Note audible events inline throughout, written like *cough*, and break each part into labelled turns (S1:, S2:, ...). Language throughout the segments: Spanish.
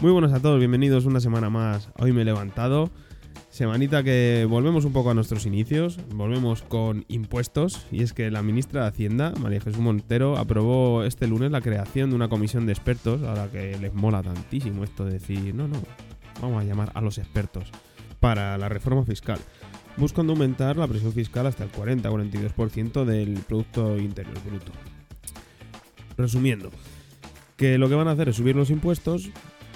S1: Muy buenas a todos, bienvenidos una semana más. Hoy me he levantado. Semanita que volvemos un poco a nuestros inicios, volvemos con impuestos y es que la ministra de Hacienda, María Jesús Montero, aprobó este lunes la creación de una comisión de expertos, ahora que les mola tantísimo esto de decir, no, no, vamos a llamar a los expertos, para la reforma fiscal, buscando aumentar la presión fiscal hasta el 40-42% del Producto Interior Bruto. Resumiendo, que lo que van a hacer es subir los impuestos,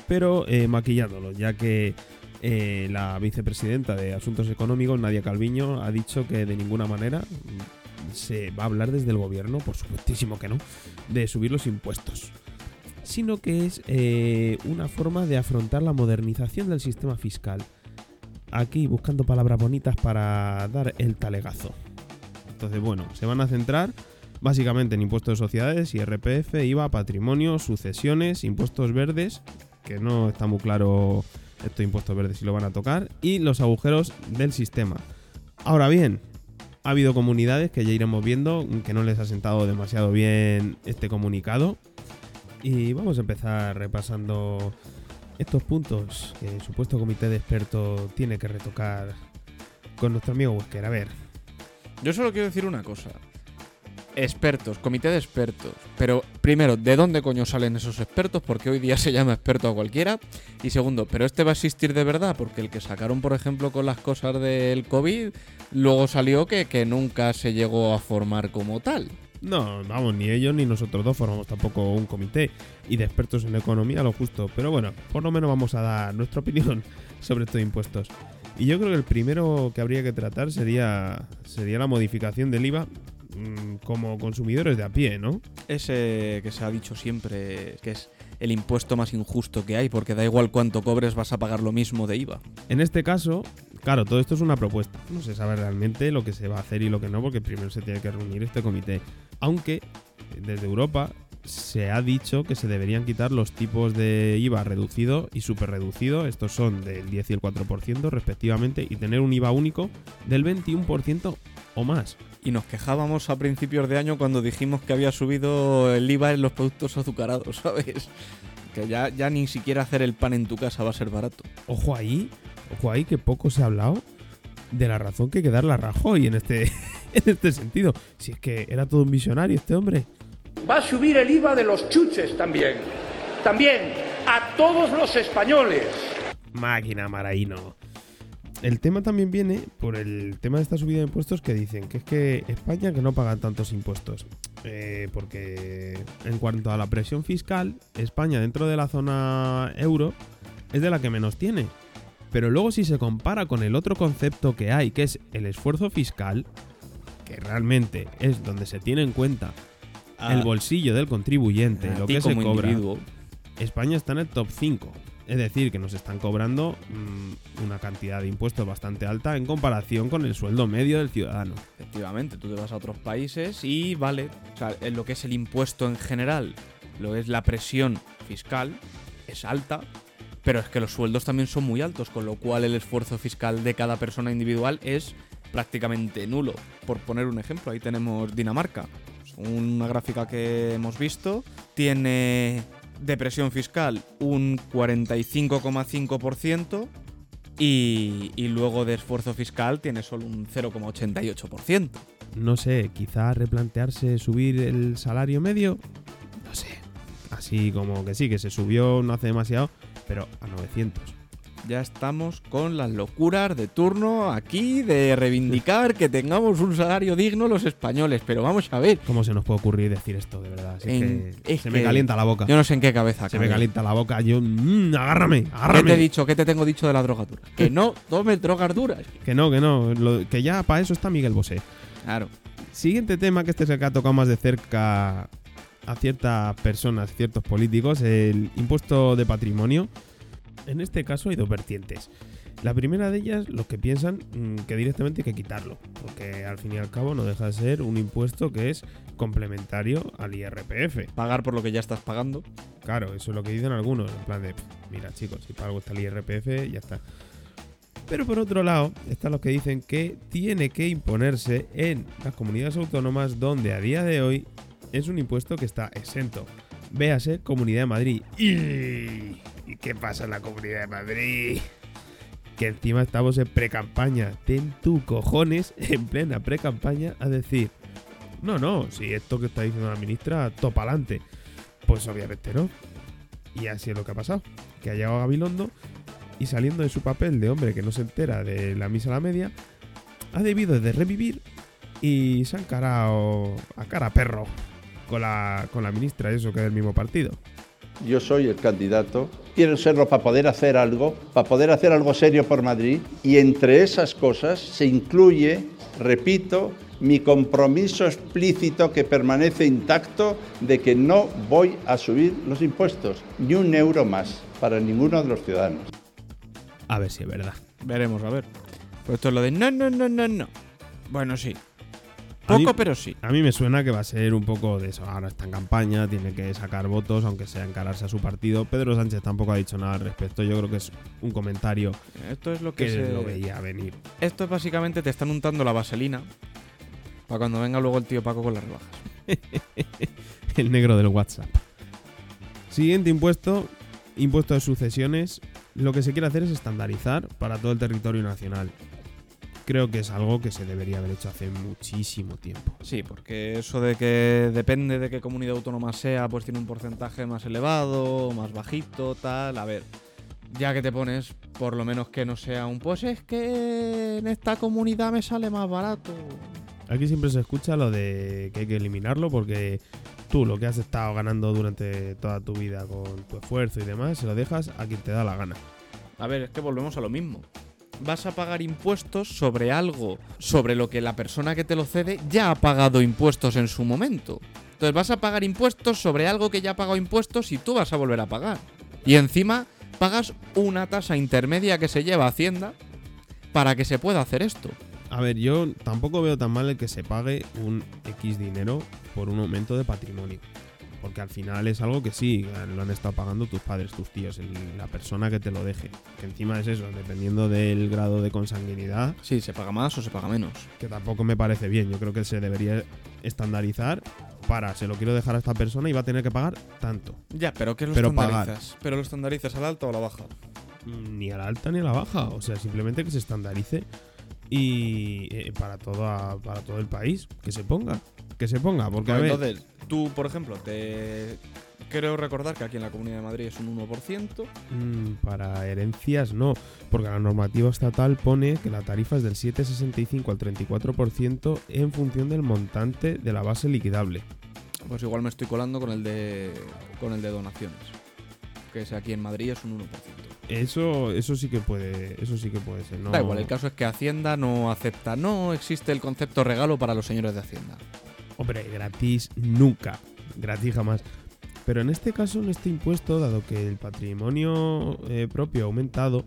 S1: pero eh, maquillándolos, ya que eh, la vicepresidenta de Asuntos Económicos, Nadia Calviño, ha dicho que de ninguna manera se va a hablar desde el gobierno, por supuestísimo que no, de subir los impuestos, sino que es eh, una forma de afrontar la modernización del sistema fiscal. Aquí buscando palabras bonitas para dar el talegazo. Entonces, bueno, se van a centrar básicamente en impuestos de sociedades, IRPF, IVA, patrimonio, sucesiones, impuestos verdes, que no está muy claro estos impuestos verdes si lo van a tocar, y los agujeros del sistema. Ahora bien, ha habido comunidades que ya iremos viendo que no les ha sentado demasiado bien este comunicado. Y vamos a empezar repasando estos puntos que el supuesto comité de expertos tiene que retocar con nuestro amigo Wesker. A ver,
S2: Yo solo quiero decir una cosa. Expertos, comité de expertos. Pero primero, ¿de dónde coño salen esos expertos? Porque hoy día se llama experto a cualquiera. Y segundo, ¿pero este va a existir de verdad? Porque el que sacaron, por ejemplo, con las cosas del COVID, luego salió que, que nunca se llegó a formar como tal.
S1: No, vamos, ni ellos ni nosotros dos formamos tampoco un comité y de expertos en economía lo justo. Pero bueno, por lo menos vamos a dar nuestra opinión *laughs* sobre estos impuestos. Y yo creo que el primero que habría que tratar sería, sería la modificación del IVA como consumidores de a pie, ¿no?
S2: Ese que se ha dicho siempre que es el impuesto más injusto que hay, porque da igual cuánto cobres, vas a pagar lo mismo de IVA.
S1: En este caso, claro, todo esto es una propuesta. No se sabe realmente lo que se va a hacer y lo que no, porque primero se tiene que reunir este comité. Aunque desde Europa se ha dicho que se deberían quitar los tipos de IVA reducido y super reducido, estos son del 10 y el 4% respectivamente, y tener un IVA único del 21% o más.
S2: Y nos quejábamos a principios de año cuando dijimos que había subido el IVA en los productos azucarados, *laughs* ¿sabes? Que ya, ya ni siquiera hacer el pan en tu casa va a ser barato.
S1: Ojo ahí, ojo ahí que poco se ha hablado de la razón que hay que darle a Rajoy en este, *laughs* en este sentido. Si es que era todo un visionario este hombre.
S3: Va a subir el IVA de los chuches también. También a todos los españoles.
S1: Máquina Maraíno. El tema también viene por el tema de esta subida de impuestos que dicen que es que España que no paga tantos impuestos. Eh, porque en cuanto a la presión fiscal, España dentro de la zona euro es de la que menos tiene. Pero luego si se compara con el otro concepto que hay, que es el esfuerzo fiscal, que realmente es donde se tiene en cuenta el bolsillo del contribuyente, lo que se cobra,
S2: individuo.
S1: España está en el top 5. Es decir, que nos están cobrando mm, una cantidad de impuestos bastante alta en comparación con el sueldo medio del ciudadano.
S2: Efectivamente, tú te vas a otros países y vale, lo que es el impuesto en general, lo es la presión fiscal, es alta, pero es que los sueldos también son muy altos, con lo cual el esfuerzo fiscal de cada persona individual es prácticamente nulo. Por poner un ejemplo, ahí tenemos Dinamarca. Una gráfica que hemos visto tiene de presión fiscal un 45,5% y, y luego de esfuerzo fiscal tiene solo un 0,88%.
S1: No sé, quizá replantearse subir el salario medio. No sé. Así como que sí, que se subió no hace demasiado, pero a 900.
S2: Ya estamos con las locuras de turno aquí de reivindicar que tengamos un salario digno los españoles. Pero vamos a ver.
S1: ¿Cómo se nos puede ocurrir decir esto, de verdad? Si es que
S2: es
S1: se
S2: que
S1: me calienta la boca.
S2: Yo no sé en qué cabeza
S1: Se me calienta la boca. Yo, mm, agárrame,
S2: ¿Qué
S1: agárrame.
S2: te he dicho? ¿Qué te tengo dicho de la droga dura? Que no tomes drogas duras.
S1: Que no, que no. lo- que ya para eso está Miguel Bosé.
S2: Claro.
S1: Siguiente tema, que este es el que ha tocado más de cerca a ciertas personas, ciertos políticos, el impuesto de patrimonio. En este caso hay dos vertientes. La primera de ellas, los que piensan mm, que directamente hay que quitarlo, porque al fin y al cabo no deja de ser un impuesto que es complementario al IRPF.
S2: Pagar por lo que ya estás pagando.
S1: Claro, eso es lo que dicen algunos, en plan de, "Pff, mira chicos, si pago está el IRPF, ya está. Pero por otro lado, están los que dicen que tiene que imponerse en las comunidades autónomas donde a día de hoy es un impuesto que está exento. Véase Comunidad de Madrid. ¿Y qué pasa en la Comunidad de Madrid? Que encima estamos en pre-campaña. Ten tu cojones en plena pre-campaña a decir, no, no, si esto que está diciendo la ministra, topa adelante. Pues obviamente no. Y así es lo que ha pasado. Que ha llegado Gabilondo y saliendo de su papel de hombre que no se entera de la misa a la media, ha debido de revivir y se ha encarado a cara perro con la, con la ministra, eso que es del mismo partido.
S4: Yo soy el candidato. Quiero serlo para poder hacer algo, para poder hacer algo serio por Madrid. Y entre esas cosas se incluye, repito, mi compromiso explícito que permanece intacto de que no voy a subir los impuestos, ni un euro más para ninguno de los ciudadanos.
S1: A ver si es verdad.
S2: Veremos, a ver. Pues esto es lo de no, no, no, no, no. Bueno, sí.
S1: Mí-
S2: Poco, pero sí.
S1: A mí me suena que va a ser un poco de eso. Ahora está en campaña, tiene que sacar votos, aunque sea encararse a su partido. Pedro Sánchez tampoco ha dicho nada al respecto. Yo creo que es un comentario
S2: Esto es lo que,
S1: que
S2: se...
S1: lo veía venir.
S2: Esto es básicamente te están untando la vaselina para cuando venga luego el tío Paco con las rebajas. *laughs*
S1: El negro del WhatsApp. Siguiente impuesto, impuesto de sucesiones. Lo que se quiere hacer es estandarizar para todo el territorio nacional. Creo que es algo que se debería haber hecho hace muchísimo tiempo.
S2: Sí, porque eso de que depende de qué comunidad autónoma sea, pues tiene un porcentaje más elevado, más bajito, tal. A ver, ya que te pones, por lo menos que no sea un, pues es que en esta comunidad me sale más barato.
S1: Aquí siempre se escucha lo de que hay que eliminarlo porque tú lo que has estado ganando durante toda tu vida con tu esfuerzo y demás, se lo dejas a quien te da la gana.
S2: A ver, es que volvemos a lo mismo. Vas a pagar impuestos sobre algo, sobre lo que la persona que te lo cede ya ha pagado impuestos en su momento. Entonces vas a pagar impuestos sobre algo que ya ha pagado impuestos y tú vas a volver a pagar. Y encima pagas una tasa intermedia que se lleva Hacienda para que se pueda hacer esto.
S1: A ver, yo tampoco veo tan mal el que se pague un X dinero por un aumento de patrimonio. Porque al final es algo que sí, lo han estado pagando tus padres, tus tíos, el- la persona que te lo deje. Que encima es eso, dependiendo del grado de consanguinidad,
S2: Sí, se paga más o se paga menos.
S1: que tampoco me parece bien. Yo creo que se debería estandarizar para, se lo quiero dejar a esta persona y va a tener que pagar tanto.
S2: Ya, pero ¿qué lo
S1: Pero
S2: estandarizas? ¿Pero lo estandarizas a la alta o a la baja?
S1: Ni a la alta ni a la baja. O sea, simplemente que se estandarice y eh, para, toda, para todo el país. Que se ponga. Que se ponga. Porque a ver,
S2: entonces, tú, por ejemplo, te... Creo recordar que aquí en la Comunidad de Madrid es un 1%.
S1: mm, para herencias no. Porque la normativa estatal pone que la tarifa es del 7,65 al 34% en función del montante de la base liquidable.
S2: Pues igual me estoy colando con el de con el de donaciones. Que es aquí en Madrid es un 1%.
S1: Eso, eso sí que puede, eso sí que puede ser. No,
S2: Da igual, el caso es que Hacienda no acepta, no existe el concepto regalo para los señores de Hacienda.
S1: Hombre, gratis nunca. Gratis jamás. Pero en este caso, en este impuesto, dado que el patrimonio eh, propio ha aumentado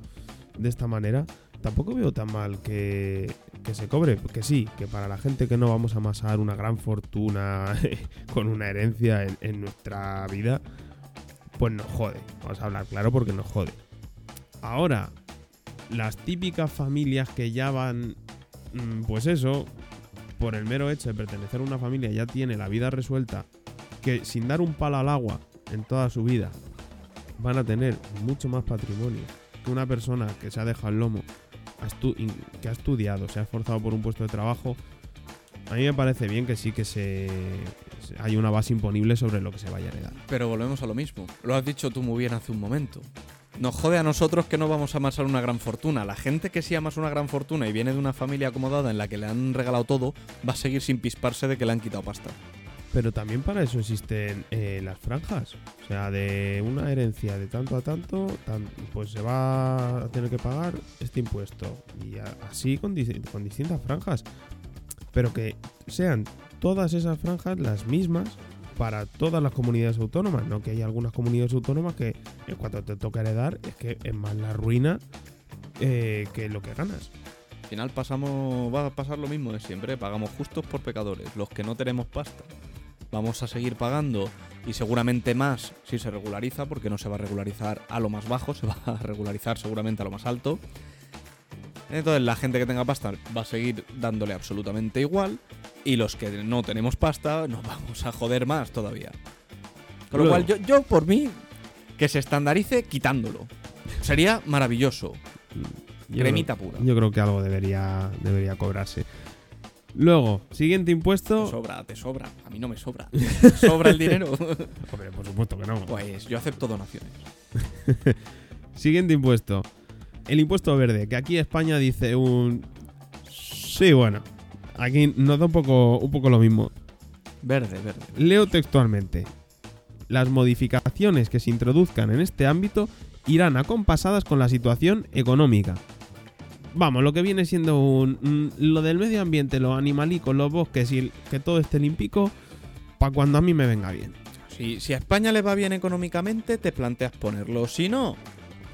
S1: de esta manera, tampoco veo tan mal que, que se cobre. Que sí, que para la gente que no vamos a amasar una gran fortuna *laughs* con una herencia en, en nuestra vida, pues nos jode. Vamos a hablar claro porque nos jode. Ahora, las típicas familias que ya van, mm, pues eso, por el mero hecho de pertenecer a una familia ya tiene la vida resuelta, que sin dar un palo al agua en toda su vida van a tener mucho más patrimonio que una persona que se ha dejado el lomo, que ha estudiado, se ha esforzado por un puesto de trabajo. A mí me parece bien que sí que se- hay una base imponible sobre lo que se vaya a heredar.
S2: Pero volvemos a lo mismo. Lo has dicho tú muy bien hace un momento. Nos jode a nosotros que no vamos a amasar una gran fortuna. La gente que sí amasa una gran fortuna y viene de una familia acomodada en la que le han regalado todo, va a seguir sin pisparse de que le han quitado pasta.
S1: Pero también para eso existen eh, las franjas. O sea, de una herencia de tanto a tanto, tan- pues se va a tener que pagar este impuesto. Y así con, con distintas franjas. Pero que sean todas esas franjas las mismas para todas las comunidades autónomas. No que hay algunas comunidades autónomas que en cuanto te toca heredar es que es más la ruina eh, que lo que ganas.
S2: Al final pasamos, va a pasar lo mismo de siempre. Pagamos justos por pecadores. Los que no tenemos pasta. Vamos a seguir pagando y seguramente más si se regulariza, porque no se va a regularizar a lo más bajo, se va a *laughs* regularizar seguramente a lo más alto. Entonces la gente que tenga pasta va a seguir dándole absolutamente igual y los que no tenemos pasta nos vamos a joder más todavía. Con lo cual yo, yo por mí que se estandarice quitándolo. Sería maravilloso.
S1: Yo
S2: Cremita
S1: creo-
S2: pura.
S1: Yo creo que algo debería, debería cobrarse. Luego, siguiente
S2: Te
S1: impuesto.
S2: sobra, te sobra. A mí no me sobra. ¿Te sobra el dinero? *laughs*
S1: Hombre, por supuesto que no.
S2: Pues yo acepto donaciones. *laughs*
S1: Siguiente impuesto. El impuesto verde, que aquí España dice un... Sí, bueno. Aquí nos da un poco, un poco lo mismo.
S2: Verde, verde.
S1: Leo textualmente. Las modificaciones que se introduzcan en este ámbito irán acompasadas con la situación económica. Vamos, lo que viene siendo un, lo del medio ambiente, los animalicos, los bosques y el- que todo esté limpico, para cuando a mí me venga bien.
S2: Si, si a España le va bien económicamente, te planteas ponerlo. Si no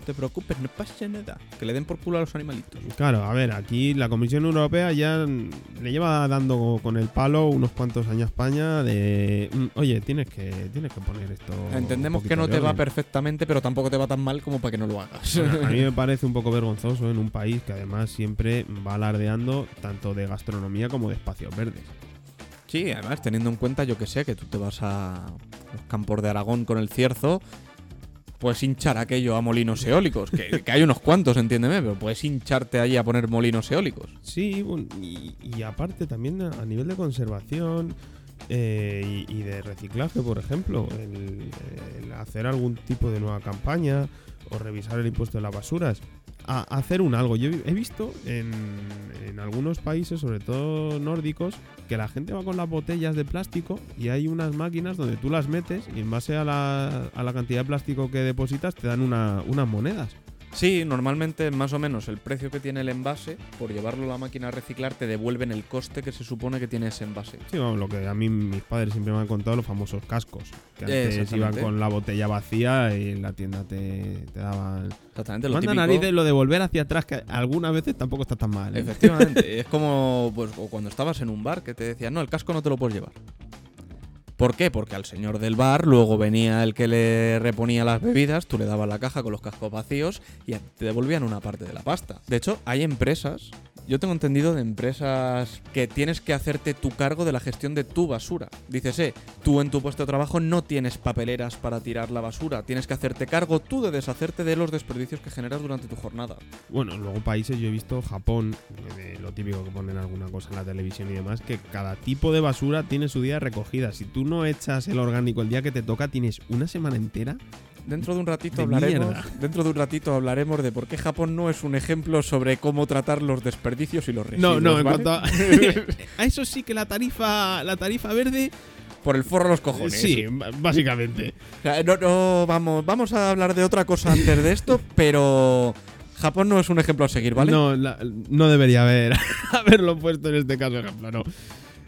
S2: te preocupes, no pasa nada. Que le den por culo a los animalitos.
S1: Claro, a ver, aquí la Comisión Europea ya le lleva dando con el palo unos cuantos años a España de, mm, oye, tienes que, tienes que poner esto. un
S2: Entendemos que no te va
S1: orden".
S2: perfectamente, pero tampoco te va tan mal como para que no lo hagas.
S1: Bueno, a mí *laughs* me parece un poco vergonzoso en un país que además siempre va alardeando tanto de gastronomía como de espacios verdes.
S2: Sí, además, teniendo en cuenta, yo que sé, que tú te vas a los campos de Aragón con el cierzo, puedes hinchar aquello a molinos eólicos, que, que hay unos cuantos, entiéndeme, pero puedes hincharte allí a poner molinos eólicos.
S1: Sí, y, y aparte también a, nivel de conservación eh, y, de reciclaje, por ejemplo, el hacer algún tipo de nueva campaña o revisar el impuesto de las basuras. A, hacer un algo. Yo he visto en, en algunos países, sobre todo nórdicos, que la gente va con las botellas de plástico y hay unas máquinas donde tú las metes y en base a la, a la cantidad de plástico que depositas te dan una- unas monedas.
S2: Sí, normalmente más o menos el precio que tiene el envase, por llevarlo a la máquina a reciclar, te devuelven el coste que se supone que tiene ese envase.
S1: Sí, vamos, lo que a mí mis padres siempre me han contado, los famosos cascos. Que antes iban con la botella vacía y en la tienda te, te daban...
S2: Exactamente, lo
S1: Manda narices lo de volver hacia atrás, que algunas veces tampoco está tan mal. ¿eh?
S2: Efectivamente, es como pues, o cuando estabas en un bar que te decían, no, el casco no te lo puedes llevar. ¿Por qué? Porque al señor del bar luego venía el que le reponía las bebidas, tú le dabas la caja con los cascos vacíos y te devolvían una parte de la pasta. De hecho, hay empresas, yo tengo entendido de empresas que tienes que hacerte tu cargo de la gestión de tu basura. Dices, eh, tú en tu puesto de trabajo no tienes papeleras para tirar la basura, tienes que hacerte cargo tú de deshacerte de los desperdicios que generas durante tu jornada.
S1: Bueno, luego países, yo he visto Japón, lo típico que ponen alguna cosa en la televisión y demás, que cada tipo de basura tiene su día recogida. Si tú no echas el orgánico el día que te toca, tienes una semana entera.
S2: Dentro de un ratito
S1: De
S2: hablaremos.
S1: mierda.
S2: Dentro de un ratito hablaremos de por qué Japón no es un ejemplo sobre cómo tratar los desperdicios y los
S1: No,
S2: residuos.
S1: no, en
S2: ¿vale?
S1: cuanto a... *laughs* a eso sí que la tarifa, la tarifa verde,
S2: Por el forro a los cojones.
S1: sí, básicamente.
S2: O sea, no, no, vamos, vamos a hablar de otra cosa antes de esto, *laughs* pero Japón no es un ejemplo a seguir, ¿vale?
S1: No, la- no debería haber *laughs* haberlo puesto en este caso ejemplo, no.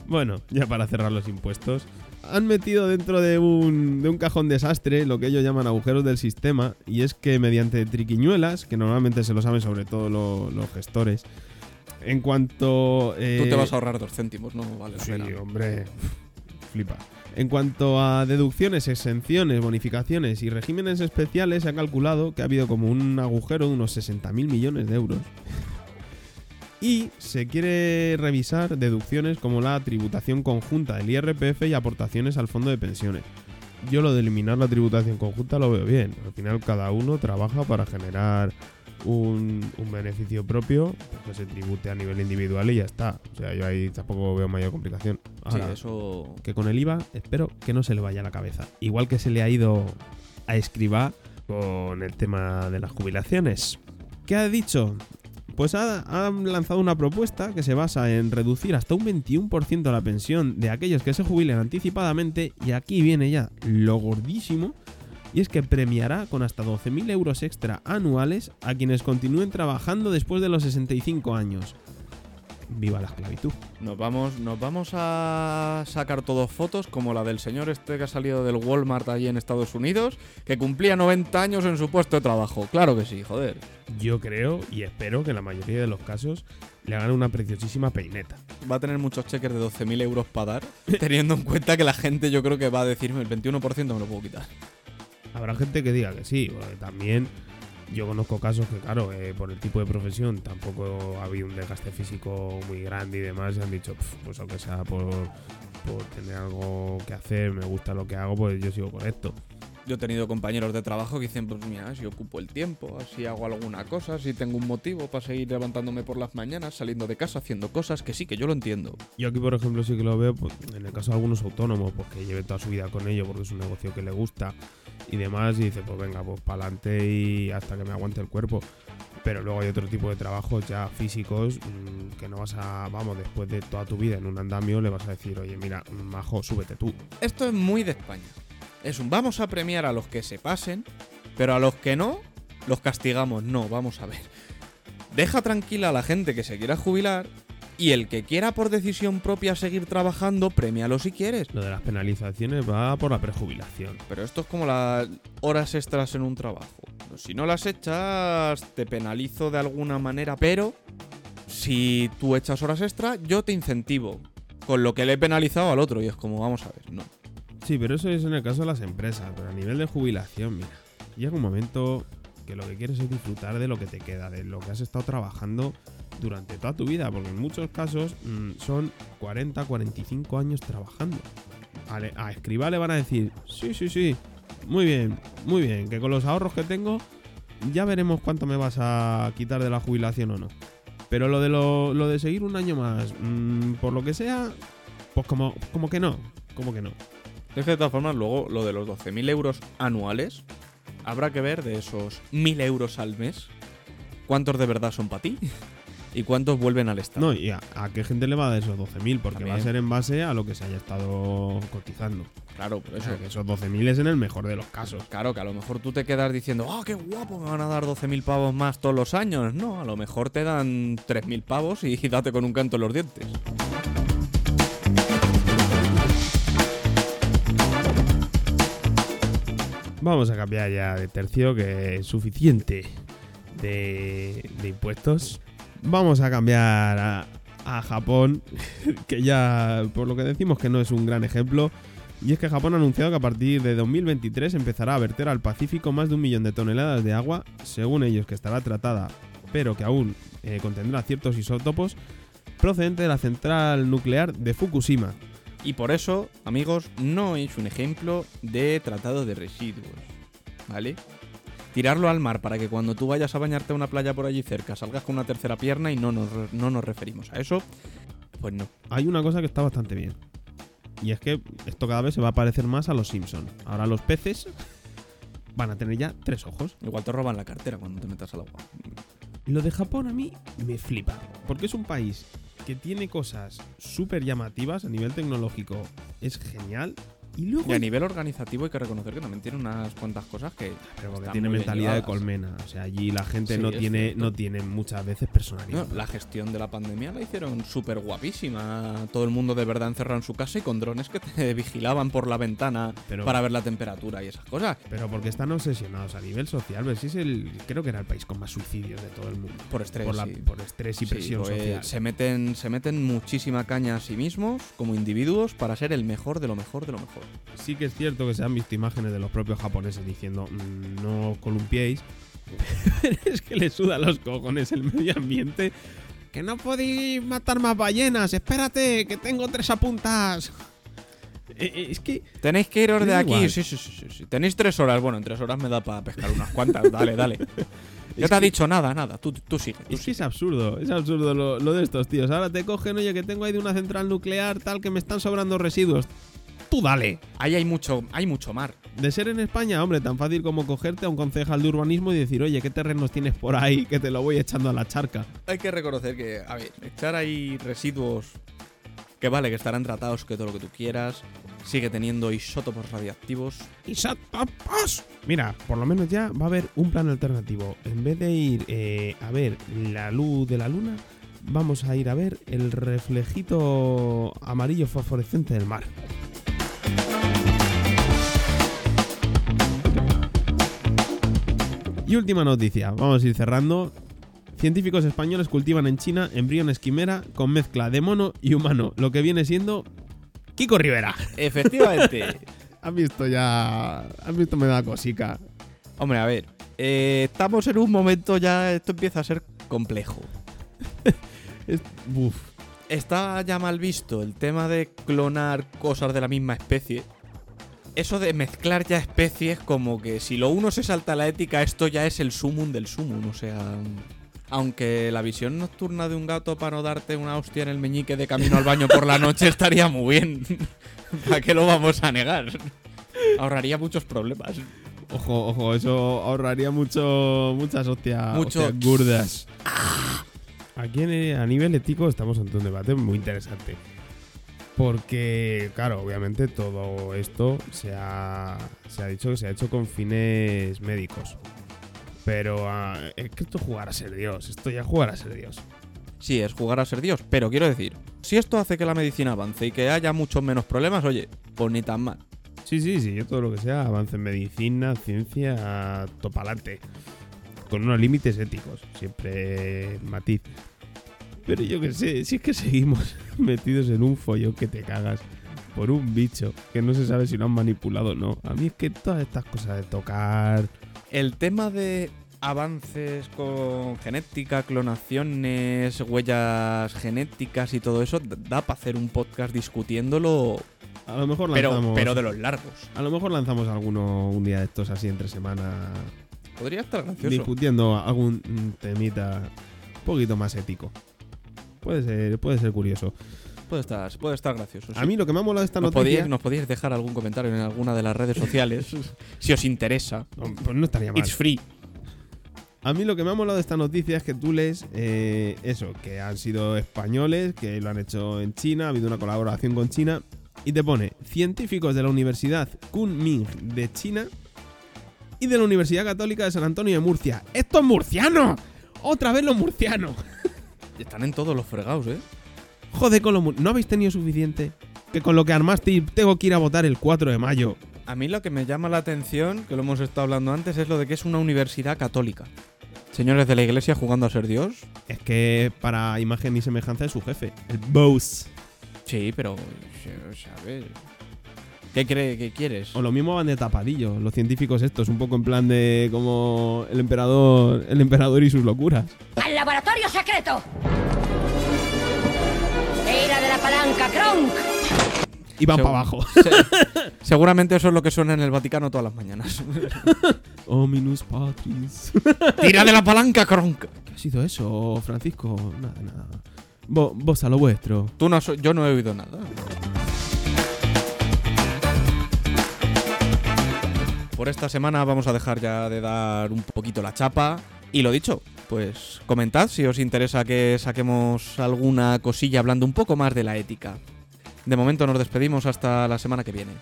S1: Bueno, ya para cerrar los impuestos. Han metido dentro de un, de un cajón desastre lo que ellos llaman agujeros del sistema, y es que mediante triquiñuelas, que normalmente se lo saben sobre todo lo- los gestores, en cuanto...
S2: Tú
S1: eh,
S2: te vas a ahorrar dos céntimos, no vale la
S1: Sí,
S2: pena.
S1: hombre, flipa. En cuanto a deducciones, exenciones, bonificaciones y regímenes especiales, se ha calculado que ha habido como un agujero de unos 60.000 millones de euros. Y se quiere revisar deducciones como la tributación conjunta del IRPF y aportaciones al fondo de pensiones. Yo lo de eliminar la tributación conjunta lo veo bien. Al final cada uno trabaja para generar un, un beneficio propio pues que se tribute a nivel individual y ya está. O sea, yo ahí tampoco veo mayor complicación. Ahora,
S2: Sí, eso.
S1: que con el IVA espero que no se le vaya a la cabeza. Igual que se le ha ido a Escribá con el tema de las jubilaciones. ¿Qué ha dicho? Pues ha, ha lanzado una propuesta que se basa en reducir hasta un 21% la pensión de aquellos que se jubilen anticipadamente y aquí viene ya lo gordísimo y es que premiará con hasta 12.000 euros extra anuales a quienes continúen trabajando después de los 65 años. Viva la esclavitud.
S2: Nos vamos, nos vamos a sacar todos fotos como la del señor este que ha salido del Walmart allí en Estados Unidos, que cumplía 90 años en su puesto de trabajo. Claro que sí, joder.
S1: Yo creo y espero que en la mayoría de los casos le hagan una preciosísima peineta.
S2: Va a tener muchos cheques de 12.000 euros para dar, *laughs* teniendo en cuenta que la gente yo creo que va a decirme el 21% me lo puedo quitar.
S1: Habrá gente que diga que sí, porque también yo conozco casos que, claro, eh, por el tipo de profesión tampoco ha habido un desgaste físico muy grande y demás, y han dicho, "Pf, pues aunque sea por, por tener algo que hacer, me gusta lo que hago, pues yo sigo con esto.
S2: Yo he tenido compañeros de trabajo que dicen, pues mira, si ocupo el tiempo, si hago alguna cosa, si tengo un motivo para seguir levantándome por las mañanas, saliendo de casa, haciendo cosas, que sí, que yo lo entiendo.
S1: Yo aquí, por ejemplo, sí que lo veo pues, en el caso de algunos autónomos, pues que lleve toda su vida con ello porque es un negocio que le gusta y demás, y dice, pues venga, pues para adelante y hasta que me aguante el cuerpo. Pero luego hay otro tipo de trabajos ya físicos mm, que no vas a, vamos, después de toda tu vida en un andamio, le vas a decir, oye, mira, majo, súbete tú.
S2: Esto es muy de España. Es un vamos a premiar a los que se pasen, pero a los que no, los castigamos. No, vamos a ver. Deja tranquila a la gente que se quiera jubilar y el que quiera por decisión propia seguir trabajando, premialo si quieres.
S1: Lo de las penalizaciones va por la prejubilación.
S2: Pero esto es como las horas extras en un trabajo. Si no las echas, te penalizo de alguna manera, pero si tú echas horas extra, yo te incentivo. Con lo que le he penalizado al otro. Y es como, vamos a ver, no.
S1: Sí, pero eso es en el caso de las empresas. Pero a nivel de jubilación, mira, llega un momento que lo que quieres es disfrutar de lo que te queda, de lo que has estado trabajando durante toda tu vida, porque en muchos casos mm, son 40, 45 años trabajando. A, a escriba le van a decir, sí, sí, sí, muy bien, muy bien, que con los ahorros que tengo ya veremos cuánto me vas a quitar de la jubilación o no. Pero lo de, lo, lo de seguir un año más, mm, por lo que sea, pues como, como que no, como que no.
S2: De todas formas, luego lo de los 12.000 euros anuales, habrá que ver de esos 1.000 euros al mes, cuántos de verdad son para ti y cuántos vuelven al Estado.
S1: No, y a, a qué gente le va a dar esos 12.000, porque va a ser en base a lo que se haya estado cotizando.
S2: claro, por
S1: O
S2: eso.
S1: sea, que esos 12.000 es en el mejor de los casos.
S2: Claro, que a lo mejor tú te quedas diciendo, ¡ah, qué guapo! Me van a dar 12.000 pavos más todos los años. No, a lo mejor te dan 3.000 pavos y *laughs* date con un canto en los dientes.
S1: Vamos a cambiar ya de tercio, que es suficiente de, de impuestos. Vamos a cambiar a, Japón, *laughs* que ya por lo que decimos que no es un gran ejemplo. Y es que Japón ha anunciado que a partir de 2023 empezará a verter al Pacífico más de un millón de toneladas de agua, según ellos que estará tratada, pero que aún eh, contendrá ciertos isótopos, procedente de la central nuclear de Fukushima.
S2: Y por eso, amigos, no es un ejemplo de tratado de residuos, ¿vale? Tirarlo al mar para que cuando tú vayas a bañarte a una playa por allí cerca salgas con una tercera pierna y no nos, no nos referimos a eso, pues no.
S1: hay una cosa que está bastante bien. Y es que esto cada vez se va a parecer más a los Simpson. Ahora los peces van a tener ya tres ojos.
S2: Igual te roban la cartera cuando te metas al agua.
S1: Lo de Japón a mí me flipa. Porque es un país que tiene cosas súper llamativas a nivel tecnológico. Es genial. Y luego...
S2: Y a nivel organizativo hay que reconocer que también tiene unas cuantas cosas que.
S1: Pero porque
S2: están
S1: tiene
S2: muy bien
S1: mentalidad de colmena. O sea, allí la gente
S2: Sí,
S1: no, tiene,
S2: cierto.
S1: no tiene muchas veces personalidad.
S2: No, la gestión de la pandemia la hicieron súper guapísima. Todo el mundo de verdad encerrado en su casa y con drones que te *laughs* vigilaban por la ventana
S1: Pero-
S2: para ver la temperatura y esas cosas.
S1: Pero porque están obsesionados a nivel social. Ves, es el, creo que era el país con más suicidios de todo el mundo.
S2: Por estrés.
S1: por, la-
S2: sí.
S1: por estrés y
S2: Sí,
S1: presión
S2: pues,
S1: social.
S2: Se meten, se meten muchísima caña a sí mismos como individuos para ser el mejor de lo mejor de lo mejor.
S1: Sí que es cierto que se han visto imágenes de los propios japoneses diciendo "Mm, no columpiéis. *laughs* Pero es que le suda los cojones el medio ambiente. Que no podéis matar más ballenas. Espérate, que tengo tres apuntas. Eh, eh, es que
S2: Tenéis que iros de aquí. Sí, sí, sí, sí. Tenéis tres horas. Bueno, en tres horas me da para pescar unas cuantas. *laughs* dale, dale. Ya te ha dicho nada, nada. Tú, tú sigue. tú
S1: es que es absurdo, es absurdo lo, lo de estos tíos. Ahora te cogen, oye, que tengo ahí de una central nuclear tal que me están sobrando residuos. Tú dale.
S2: Ahí hay mucho, hay mucho mar.
S1: De ser en España, hombre, tan fácil como cogerte a un concejal de urbanismo y decir, oye, ¿qué terrenos tienes por ahí que te lo voy echando a la charca?
S2: Hay que reconocer que, a ver, echar ahí residuos que vale, que estarán tratados, que todo lo que tú quieras, sigue teniendo isótopos radiactivos.
S1: ¡Isótopos! Mira, por lo menos ya va a haber un plan alternativo. En vez de ir eh, a ver la luz de la luna, vamos a ir a ver el reflejito amarillo fosforescente del mar. Y última noticia, vamos a ir cerrando. Científicos españoles cultivan en China embriones quimera con mezcla de mono y humano, lo que viene siendo Kiko Rivera.
S2: Efectivamente. *laughs*
S1: Has visto ya. Has visto, me da cosica.
S2: Hombre, a ver, eh, estamos en un momento ya, esto empieza a ser complejo. *laughs*
S1: Es, uf.
S2: Está ya mal visto el tema de clonar cosas de la misma especie. eso de mezclar ya especies, como que si lo uno se salta la ética, esto ya es el sumum del sumum. O sea, aunque la visión nocturna de un gato para no darte una hostia en el meñique de camino al baño por la noche estaría muy bien. *laughs* ¿Para qué lo vamos a negar? Ahorraría muchos problemas.
S1: Ojo, ojo, eso ahorraría mucho, muchas hostias,
S2: Mucho-
S1: hostias gordas. Aquí en- eh, a nivel ético estamos ante un debate muy interesante. Porque, claro, obviamente todo esto se ha, se ha dicho que se ha hecho con fines médicos. Pero ah, es que esto es jugar a ser Dios. Esto ya es jugar a ser Dios.
S2: Sí, es jugar a ser Dios, pero quiero decir, si esto hace que la medicina avance y que haya muchos menos problemas, oye, pues ni tan mal.
S1: Sí, sí, sí, yo todo lo que sea, avance en medicina, ciencia, topalante. Con unos límites éticos, siempre matiz. Pero yo qué sé, si es que seguimos *laughs* metidos en un follón que te cagas por un bicho que no se sabe si lo han manipulado o no. A mí es que todas estas cosas de tocar.
S2: El tema de avances con genética, clonaciones, huellas genéticas y todo eso, da para hacer un podcast discutiéndolo,
S1: A lo mejor
S2: pero,
S1: lanzamos.
S2: pero de los largos.
S1: A lo mejor lanzamos alguno un día de estos así entre semana.
S2: Podría estar gracioso.
S1: Discutiendo algún temita un poquito más ético. Puede ser, puede ser curioso.
S2: Puede estar, puede estar gracioso. sí.
S1: A mí lo que me ha molado esta
S2: nos
S1: noticia.
S2: podíais, nos podíais dejar algún comentario en alguna de las redes sociales *laughs* si os interesa.
S1: No, pues no estaría mal.
S2: It's free.
S1: A mí lo que me ha molado de esta noticia es que tú lees eh, eso, que han sido españoles, que lo han hecho en China, ha habido una colaboración con China, y te pone científicos de la Universidad Kunming de China y de la Universidad Católica de San Antonio de Murcia. ¡Esto es murciano! ¡Otra vez los murcianos! *laughs*
S2: Están en todos los fregados, ¿eh?
S1: Joder, con los mur- ¿no habéis tenido suficiente? Que con lo que armaste tengo que ir a votar el 4 de mayo.
S2: A mí lo que me llama la atención, que lo hemos estado hablando antes, es lo de que es una universidad católica. Señores de la iglesia jugando a ser Dios.
S1: Es que para imagen y semejanza de su jefe, el Bose.
S2: Sí, pero. ¿Sabes? ¿Qué cree que quieres?
S1: O lo mismo van de tapadillo, los científicos estos, un poco en plan de como el emperador, el emperador y sus locuras.
S5: ¡Al laboratorio secreto! Era de la palanca, Kronk.
S1: Y van
S2: Segu-
S1: para abajo.
S2: Se- *laughs* seguramente eso es lo que suena en el Vaticano todas las mañanas. *laughs*
S1: Ominus Patris. *laughs*
S2: ¡Tira de la palanca, Kronk!
S1: ¿Qué ha sido eso, Francisco? Nada, nada. Vo- vos a lo vuestro.
S2: Tú no has- yo no he oído nada. Por esta semana vamos a dejar ya de dar un poquito la chapa. Y lo dicho, pues comentad si os interesa que saquemos alguna cosilla hablando un poco más de la ética. De momento nos despedimos hasta la semana que viene.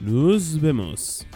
S1: Nos vemos.